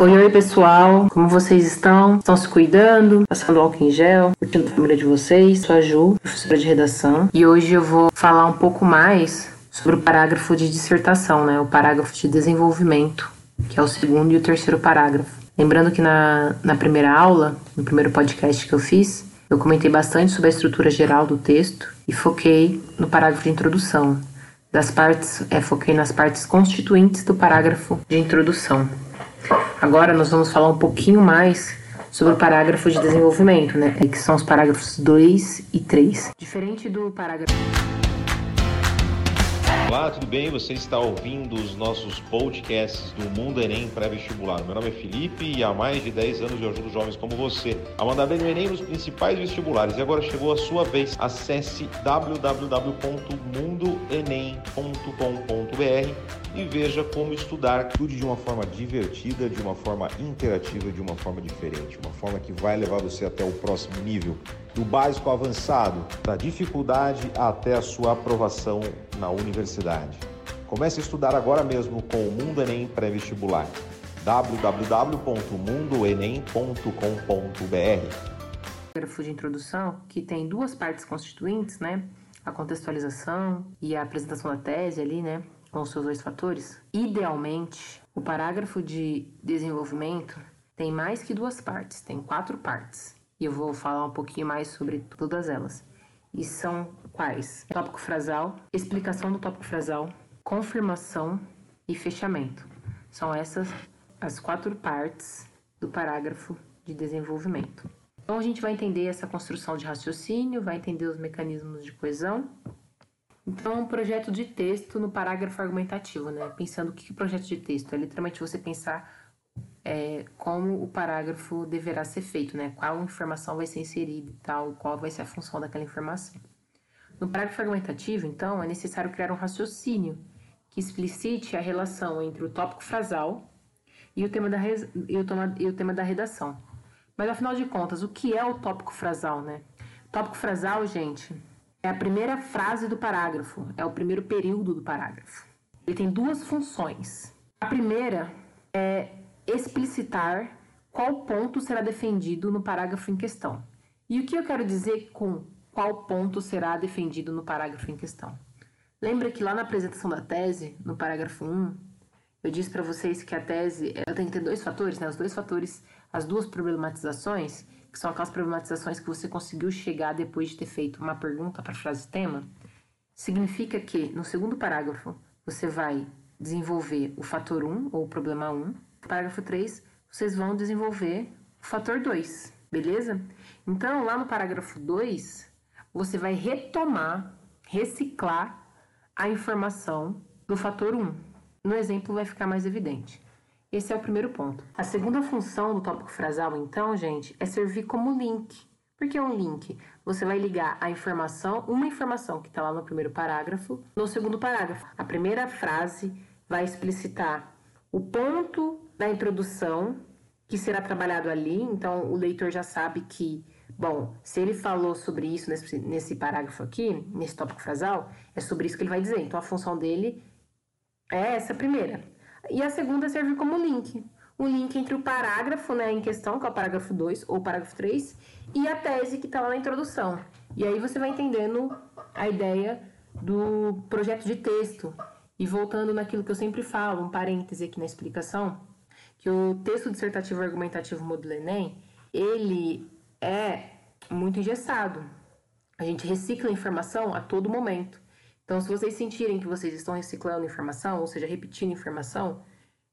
Oi, oi pessoal, como vocês estão? Estão se cuidando? Passando álcool em gel? Curtindo a família de vocês? Sou a Ju, professora de redação, e hoje eu vou falar um pouco mais sobre o parágrafo de dissertação, né? O parágrafo de desenvolvimento, que é o segundo e o terceiro parágrafo. Lembrando que na, na primeira aula, no primeiro podcast que eu fiz, eu comentei bastante sobre a estrutura geral do texto e foquei no parágrafo de introdução. Das partes, é, foquei nas partes constituintes do parágrafo de introdução. Agora nós vamos falar um pouquinho mais sobre o parágrafo de desenvolvimento, né? Que são os parágrafos 2 e 3. Diferente do parágrafo. Olá, tudo bem? Você está ouvindo os nossos podcasts do Mundo Enem Pré-Vestibular. Meu nome é Felipe e há mais de 10 anos eu ajudo jovens como você a mandar bem no Enem nos principais vestibulares. E agora chegou a sua vez. Acesse www.mundoenem.com.br e veja como estudar. Estude de uma forma divertida, de uma forma interativa, de uma forma diferente, uma forma que vai levar você até o próximo nível, do básico avançado, da dificuldade até a sua aprovação na universidade. Comece a estudar agora mesmo com o Mundo Enem Pré-Vestibular. www.mundoenem.com.br Parágrafo de introdução que tem duas partes constituintes, né? A contextualização e a apresentação da tese ali, né? Com os seus dois fatores. Idealmente, o parágrafo de desenvolvimento tem mais que duas partes, tem quatro partes. E eu vou falar um pouquinho mais sobre todas elas. E são quais? Tópico frasal, explicação do tópico frasal, confirmação e fechamento. São essas as quatro partes do parágrafo de desenvolvimento. Então a gente vai entender essa construção de raciocínio, vai entender os mecanismos de coesão. Então, um projeto de texto no parágrafo argumentativo, né? Pensando o que é projeto de texto? É literalmente você pensar é, como o parágrafo deverá ser feito, né? Qual informação vai ser inserida e tal, qual vai ser a função daquela informação. No parágrafo argumentativo, então, é necessário criar um raciocínio que explicite a relação entre o tópico frasal e o tema da, e o e o tema da redação. Mas afinal de contas, o que é o tópico frasal, né? Tópico frasal, gente, é a primeira frase do parágrafo, é o primeiro período do parágrafo. Ele tem duas funções. A primeira é explicitar qual ponto será defendido no parágrafo em questão. E o que eu quero dizer com qual ponto será defendido no parágrafo em questão? Lembra que lá na apresentação da tese, no parágrafo 1, eu disse para vocês que a tese ela tem que ter dois fatores, né? Os dois fatores, as duas problematizações, que são aquelas problematizações que você conseguiu chegar depois de ter feito uma pergunta para frase tema, significa que no segundo parágrafo você vai desenvolver o fator 1 ou o problema 1 parágrafo 3, vocês vão desenvolver o fator 2, beleza? Então, lá no parágrafo 2, você vai retomar, reciclar a informação do fator 1. No exemplo, vai ficar mais evidente. Esse é o primeiro ponto. A segunda função do tópico frasal, então, gente, é servir como link. Por que um link? Você vai ligar a informação, uma informação que está lá no primeiro parágrafo, no segundo parágrafo. A primeira frase vai explicitar o ponto da introdução que será trabalhado ali, então o leitor já sabe que, bom, se ele falou sobre isso nesse, nesse parágrafo aqui, nesse tópico frasal, é sobre isso que ele vai dizer. Então a função dele é essa primeira. E a segunda serve como link. Um link entre o parágrafo né, em questão, que é o parágrafo 2 ou parágrafo 3, e a tese que está lá na introdução. E aí você vai entendendo a ideia do projeto de texto. E voltando naquilo que eu sempre falo, um parêntese aqui na explicação, que o texto dissertativo argumentativo modelo Enem, ele é muito engessado. A gente recicla informação a todo momento. Então, se vocês sentirem que vocês estão reciclando informação, ou seja, repetindo informação,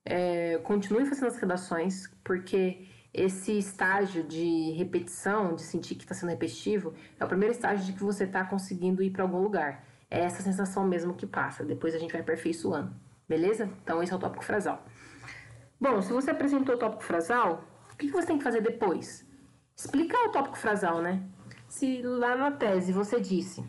é, continuem fazendo as redações, porque esse estágio de repetição, de sentir que está sendo repetitivo, é o primeiro estágio de que você está conseguindo ir para algum lugar. É essa sensação mesmo que passa. Depois a gente vai aperfeiçoando. Beleza? Então, esse é o tópico frasal. Bom, se você apresentou o tópico frasal, o que você tem que fazer depois? Explicar o tópico frasal, né? Se lá na tese você disse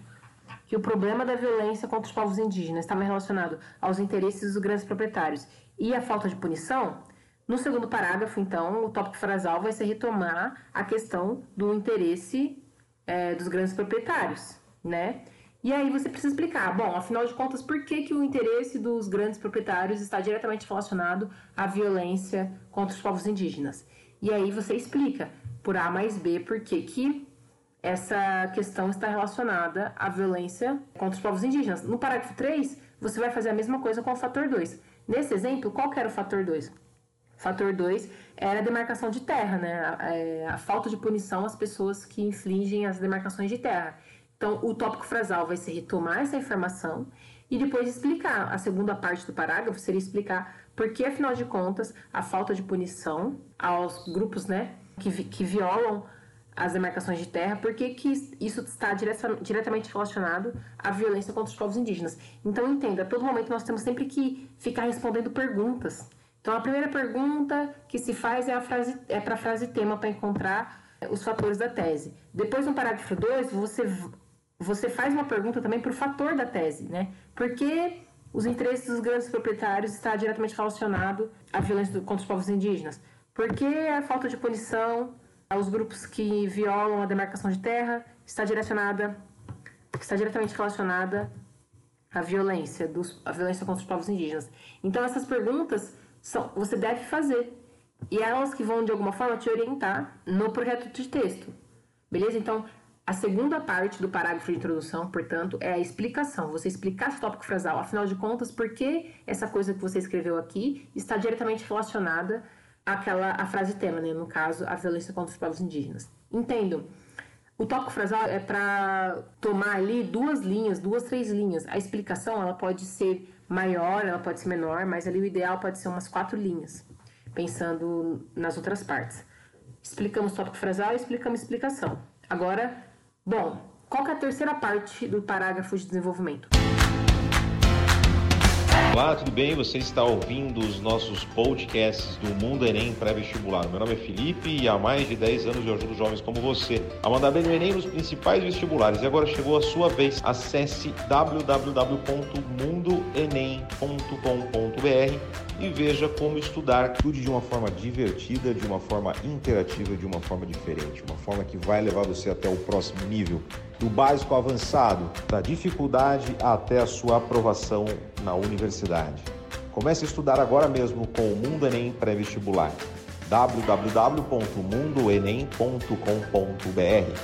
que o problema da violência contra os povos indígenas estava relacionado aos interesses dos grandes proprietários e a falta de punição, no segundo parágrafo, então, o tópico frasal vai ser retomar a questão do interesse é, dos grandes proprietários, né? E aí você precisa explicar, bom, afinal de contas, por que, que o interesse dos grandes proprietários está diretamente relacionado à violência contra os povos indígenas? E aí você explica, por A mais B, por que, que essa questão está relacionada à violência contra os povos indígenas. No parágrafo 3, você vai fazer a mesma coisa com o fator 2. Nesse exemplo, qual era o fator 2? Fator 2 era a demarcação de terra, né? A, é, a, falta de punição às pessoas que infligem as demarcações de terra. Então, o tópico frasal vai ser retomar essa informação e depois explicar. A segunda parte do parágrafo seria explicar por que, afinal de contas, a falta de punição aos grupos né, que, que violam as demarcações de terra, por que, isso está direta, diretamente relacionado à violência contra os povos indígenas. Então, entenda, a todo momento nós temos sempre que ficar respondendo perguntas. Então, a primeira pergunta que se faz é, a frase, é para a frase tema para encontrar os fatores da tese. Depois, no parágrafo 2, você, você faz uma pergunta também para o fator da tese, né? Por que os interesses dos grandes proprietários está diretamente relacionado à violência contra os povos indígenas? Por que a falta de punição aos grupos que violam a demarcação de terra está direcionada está diretamente relacionada à violência dos, à violência contra os povos indígenas. Então essas perguntas são, você deve fazer. E elas que vão, de alguma forma, te orientar no projeto de texto. Beleza? Então, a segunda parte do parágrafo de introdução, portanto, é a explicação. Você explicar esse tópico frasal. Afinal de contas, por que essa coisa que você escreveu aqui está diretamente relacionada àquela a frase tema, né? No caso, a violência contra os povos indígenas. Entendo. O tópico frasal é para tomar ali duas linhas, duas, três linhas. A explicação ela pode ser maior, ela pode ser menor, mas ali o ideal pode ser umas quatro linhas, pensando nas outras partes. Explicamos tópico frasal e explicamos explicação. Agora, bom, qual é a terceira parte do parágrafo de desenvolvimento? Olá, tudo bem? Você está ouvindo os nossos podcasts do Mundo Enem Pré-Vestibular. Meu nome é Felipe e há mais de 10 anos eu ajudo jovens como você a mandar bem no Enem nos principais vestibulares. E agora chegou a sua vez. Acesse www.mundoenem.com.br e veja como estudar tudo de uma forma divertida, de uma forma interativa, de uma forma diferente, uma forma que vai levar você até o próximo nível do básico ao avançado, da dificuldade até a sua aprovação na universidade. Comece a estudar agora mesmo com o Mundo Enem Pré-Vestibular. www.mundoenem.com.br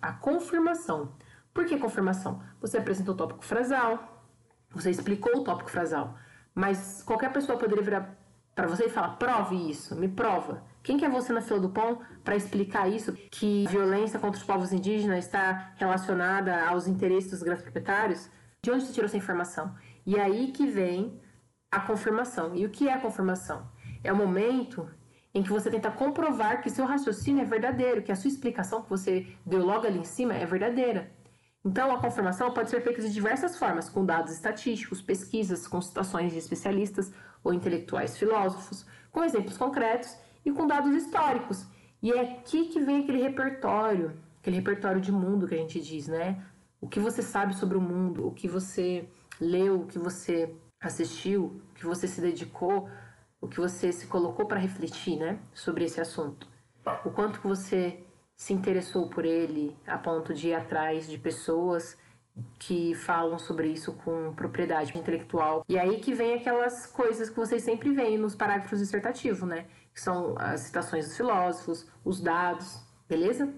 A confirmação. Por que confirmação? Você apresentou o tópico frasal, você explicou o tópico frasal, mas qualquer pessoa poderia virar para você e falar: prove isso, me prova. Quem que é você na fila do pão para explicar isso? Que violência contra os povos indígenas está relacionada aos interesses dos grandes proprietários? De onde você tirou essa informação? E aí que vem a confirmação. E o que é a confirmação? É o momento em que você tenta comprovar que seu raciocínio é verdadeiro, que a sua explicação que você deu logo ali em cima é verdadeira. Então, a confirmação pode ser feita de diversas formas, com dados estatísticos, pesquisas, com citações de especialistas ou intelectuais filósofos, com exemplos concretos e com dados históricos. E é aqui que vem aquele repertório, aquele repertório de mundo que a gente diz, né? O que você sabe sobre o mundo, o que você leu, o que você assistiu, o que você se dedicou, o que você se colocou para refletir, né, sobre esse assunto. O quanto que você se interessou por ele a ponto de ir atrás de pessoas que falam sobre isso com propriedade intelectual. E aí que vem aquelas coisas que vocês sempre veem nos parágrafos dissertativos, né? Que são as citações dos filósofos, os dados, beleza?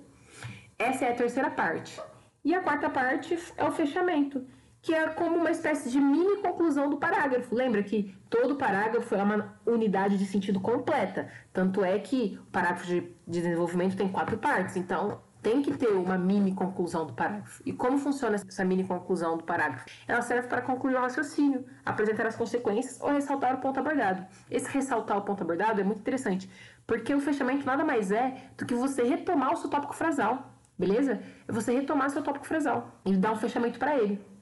Essa é a terceira parte. E a quarta parte é o fechamento, que é como uma espécie de mini conclusão do parágrafo. Lembra que todo parágrafo é uma unidade de sentido completa. Tanto é que o parágrafo de, de desenvolvimento tem quatro partes. Então, tem que ter uma mini conclusão do parágrafo. E como funciona essa mini conclusão do parágrafo? Ela serve para concluir o raciocínio, apresentar as consequências ou ressaltar o ponto abordado. Esse ressaltar o ponto abordado é muito interessante, porque o fechamento nada mais é do que você retomar o seu tópico frasal, beleza? É você retomar seu tópico frasal e dar um fechamento para ele.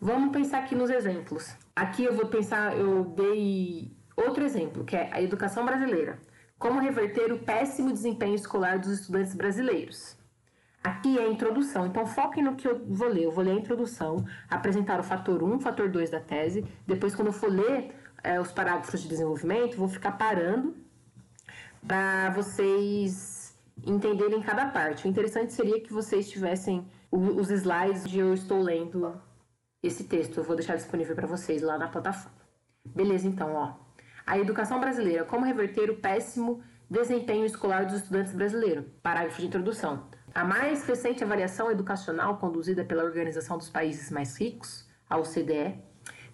Vamos pensar aqui nos exemplos. Aqui eu vou pensar, eu dei outro exemplo, que é a educação brasileira. Como reverter o péssimo desempenho escolar dos estudantes brasileiros. Aqui é a introdução, então foquem no que eu vou ler. Eu vou ler a introdução, apresentar o fator 1, o fator 2 da tese. Depois, quando eu for ler é, os parágrafos de desenvolvimento, vou ficar parando para vocês entenderem cada parte. O interessante seria que vocês tivessem os slides onde eu estou lendo esse texto. Eu vou deixar disponível para vocês lá na plataforma. Beleza, então, ó. A educação brasileira, como reverter o péssimo desempenho escolar dos estudantes brasileiros. Parágrafo de introdução. A mais recente avaliação educacional conduzida pela Organização dos Países Mais Ricos, a OCDE,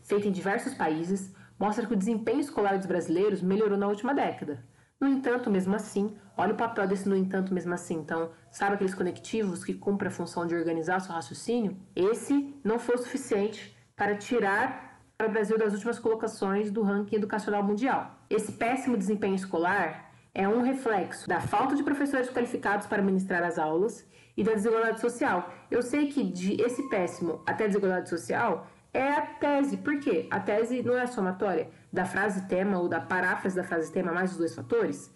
feita em diversos países, mostra que o desempenho escolar dos brasileiros melhorou na última década. No entanto, mesmo assim, olha o papel desse no entanto mesmo assim. Então, sabe aqueles conectivos que cumprem a função de organizar seu raciocínio? Esse não foi o suficiente para tirar o Brasil das últimas colocações do ranking educacional mundial. Esse péssimo desempenho escolar é um reflexo da falta de professores qualificados para ministrar as aulas e da desigualdade social. Eu sei que de esse péssimo até desigualdade social é a tese. Por quê? A tese não é a somatória da frase tema ou da paráfrase da frase tema mais os dois fatores.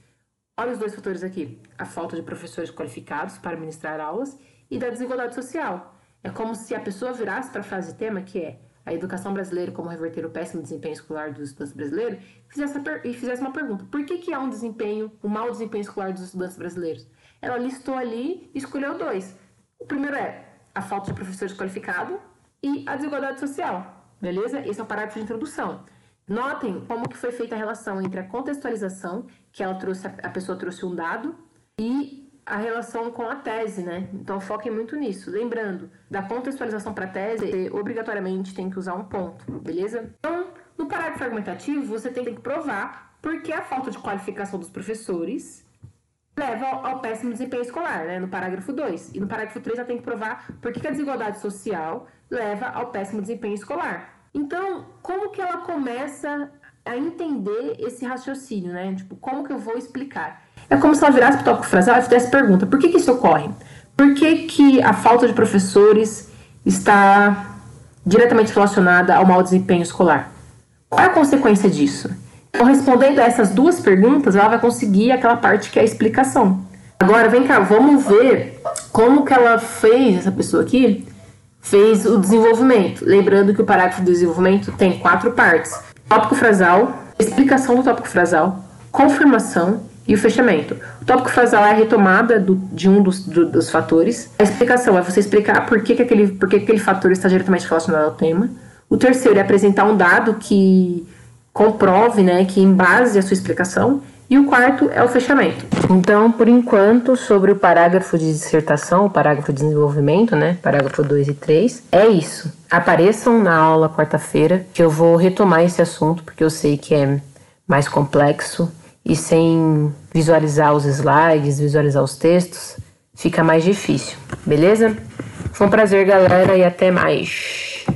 Olha os dois fatores aqui: a falta de professores qualificados para ministrar aulas e da desigualdade social. É como se a pessoa virasse para a frase tema, que é a educação brasileira, como reverter o péssimo desempenho escolar dos estudantes brasileiros, e fizesse uma pergunta: por que, que há um desempenho, um mau desempenho escolar dos estudantes brasileiros? Ela listou ali e escolheu dois. O primeiro é a falta de professores qualificados e a desigualdade social. Beleza? Esse é o parágrafo de introdução. Notem como que foi feita a relação entre a contextualização, que ela trouxe, a pessoa trouxe um dado, e a relação com a tese, né? Então foquem muito nisso. Lembrando, da contextualização para tese, você obrigatoriamente tem que usar um ponto, beleza? Então, no parágrafo argumentativo, você tem que provar por que a falta de qualificação dos professores leva ao, péssimo desempenho escolar, né? No parágrafo 2. E no parágrafo 3 já tem que provar por que a desigualdade social leva ao péssimo desempenho escolar. Então, como que ela começa a entender esse raciocínio, né? Tipo, como que eu vou explicar? É como se ela virasse para o tópico frasal e fizesse pergunta: por que, que isso ocorre? Por que, que a falta de professores está diretamente relacionada ao mau desempenho escolar? Qual é a consequência disso? Então, respondendo a essas duas perguntas, ela vai conseguir aquela parte que é a explicação. Agora, vem cá, vamos ver como que ela fez, essa pessoa aqui, fez o desenvolvimento. Lembrando que o parágrafo do desenvolvimento tem quatro partes: tópico frasal, explicação do tópico frasal, confirmação, e o fechamento. O tópico frasal é a retomada do, de um dos, do, dos fatores. A explicação é você explicar por que, que, aquele, por que, que aquele fator está diretamente relacionado ao tema. O terceiro é apresentar um dado que comprove, né, que embase a sua explicação. E o quarto é o fechamento. Então, por enquanto, sobre o parágrafo de dissertação, o parágrafo de desenvolvimento, né, parágrafo 2 e 3, é isso. Apareçam na aula quarta-feira, que eu vou retomar esse assunto, porque eu sei que é mais complexo e sem visualizar os slides, visualizar os textos, fica mais difícil, beleza? Foi um prazer, galera, e até mais.